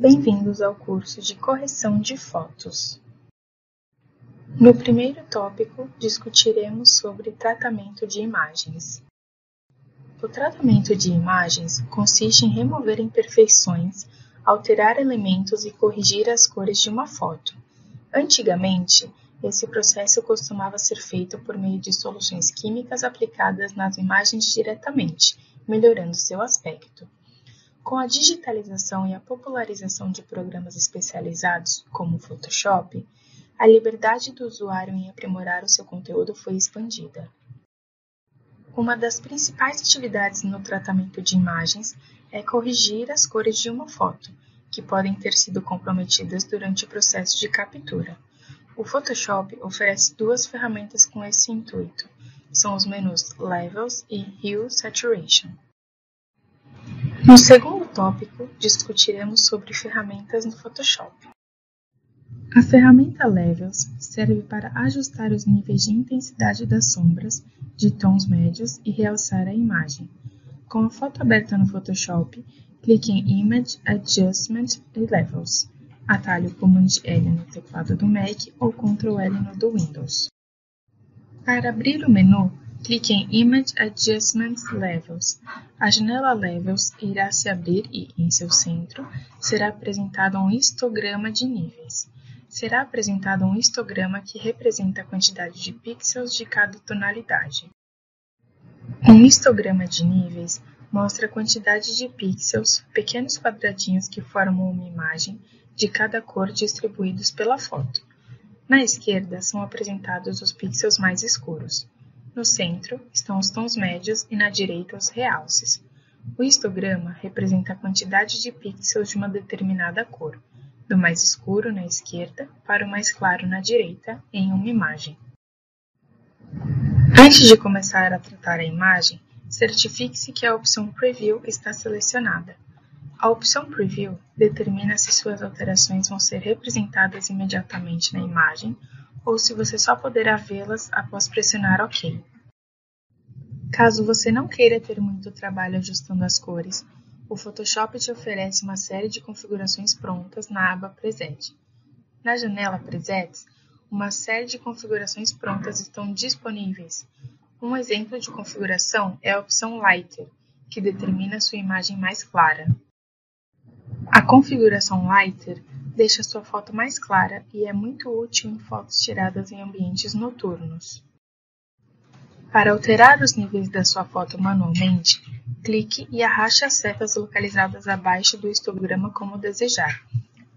Bem-vindos ao curso de correção de fotos. No primeiro tópico, discutiremos sobre tratamento de imagens. O tratamento de imagens consiste em remover imperfeições, alterar elementos e corrigir as cores de uma foto. Antigamente, esse processo costumava ser feito por meio de soluções químicas aplicadas nas imagens diretamente, melhorando seu aspecto. Com a digitalização e a popularização de programas especializados, como o Photoshop, a liberdade do usuário em aprimorar o seu conteúdo foi expandida. Uma das principais atividades no tratamento de imagens é corrigir as cores de uma foto, que podem ter sido comprometidas durante o processo de captura. O Photoshop oferece duas ferramentas com esse intuito. São os menus Levels e Hue Saturation. No segundo tópico, discutiremos sobre ferramentas no Photoshop. A ferramenta Levels serve para ajustar os níveis de intensidade das sombras, de tons médios e realçar a imagem. Com a foto aberta no Photoshop, clique em Image Adjustment e Levels atalho Command L no teclado do Mac ou Ctrl L no do Windows. Para abrir o menu, clique em Image Adjustments Levels. A janela Levels irá se abrir e, em seu centro, será apresentado um histograma de níveis. Será apresentado um histograma que representa a quantidade de pixels de cada tonalidade. Um histograma de níveis mostra a quantidade de pixels, pequenos quadradinhos que formam uma imagem, de cada cor distribuídos pela foto. Na esquerda são apresentados os pixels mais escuros. No centro estão os tons médios e na direita os realces. O histograma representa a quantidade de pixels de uma determinada cor, do mais escuro na esquerda para o mais claro na direita, em uma imagem. Antes de começar a tratar a imagem, certifique-se que a opção Preview está selecionada. A opção Preview determina se suas alterações vão ser representadas imediatamente na imagem ou se você só poderá vê-las após pressionar OK. Caso você não queira ter muito trabalho ajustando as cores, o Photoshop te oferece uma série de configurações prontas na aba Preset. Na janela Presets, uma série de configurações prontas estão disponíveis. Um exemplo de configuração é a opção Lighter, que determina sua imagem mais clara. A configuração Lighter deixa sua foto mais clara e é muito útil em fotos tiradas em ambientes noturnos. Para alterar os níveis da sua foto manualmente, clique e arraste as setas localizadas abaixo do histograma como desejar.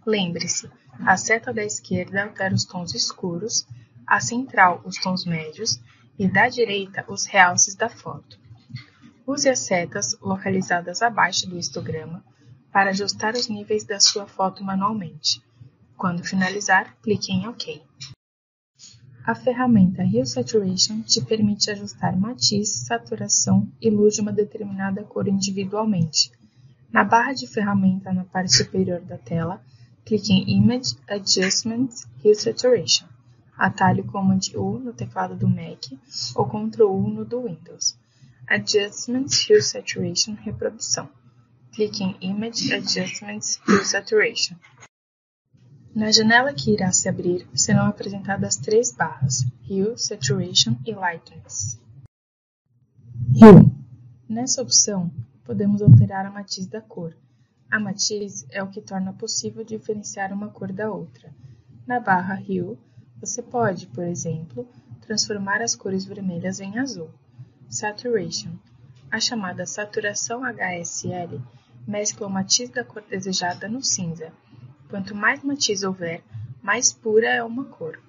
Lembre-se, a seta da esquerda altera os tons escuros, a central os tons médios e da direita os realces da foto. Use as setas localizadas abaixo do histograma para ajustar os níveis da sua foto manualmente. Quando finalizar, clique em OK. A ferramenta Hue Saturation te permite ajustar matiz, saturação e luz de uma determinada cor individualmente. Na barra de ferramenta na parte superior da tela, clique em Image Adjustments Hue Saturation, atalho Command U no teclado do Mac ou Ctrl U no do Windows. Adjustments Hue Saturation Reprodução clique em Image Adjustments Hue Saturation. Na janela que irá se abrir, serão apresentadas três barras, Hue, Saturation e Lightness. Hue. Nessa opção, podemos alterar a matiz da cor. A matiz é o que torna possível diferenciar uma cor da outra. Na barra Hue, você pode, por exemplo, transformar as cores vermelhas em azul. Saturation. A chamada saturação HSL mescla o matiz da cor desejada no cinza. Quanto mais matiz houver, mais pura é uma cor.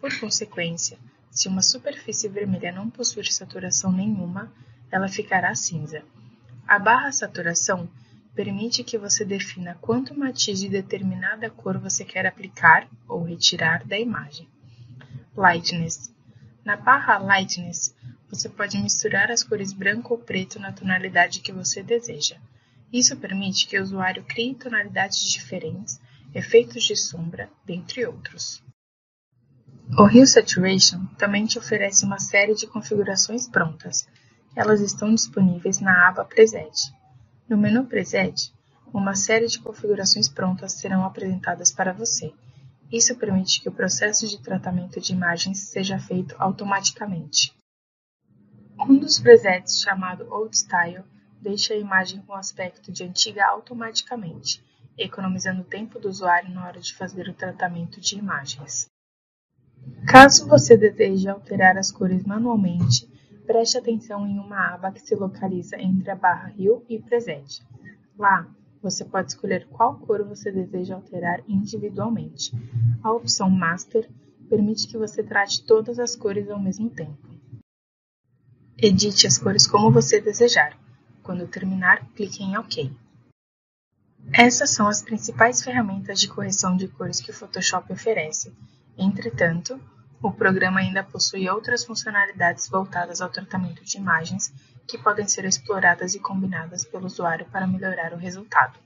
Por consequência, se uma superfície vermelha não possuir saturação nenhuma, ela ficará cinza. A barra saturação permite que você defina quanto matiz de determinada cor você quer aplicar ou retirar da imagem. Lightness. Na barra Lightness, você pode misturar as cores branco ou preto na tonalidade que você deseja. Isso permite que o usuário crie tonalidades diferentes, efeitos de sombra, dentre outros. O Hue Saturation também te oferece uma série de configurações prontas. Elas estão disponíveis na aba Preset. No menu Preset, uma série de configurações prontas serão apresentadas para você. Isso permite que o processo de tratamento de imagens seja feito automaticamente. Um dos presets, chamado Old Style, deixa a imagem com aspecto de antiga automaticamente, economizando o tempo do usuário na hora de fazer o tratamento de imagens. Caso você deseje alterar as cores manualmente, preste atenção em uma aba que se localiza entre a barra Hue e Preset. Lá, você pode escolher qual cor você deseja alterar individualmente. A opção Master permite que você trate todas as cores ao mesmo tempo. Edite as cores como você desejar. Quando terminar, clique em OK. Essas são as principais ferramentas de correção de cores que o Photoshop oferece. Entretanto, o programa ainda possui outras funcionalidades voltadas ao tratamento de imagens que podem ser exploradas e combinadas pelo usuário para melhorar o resultado.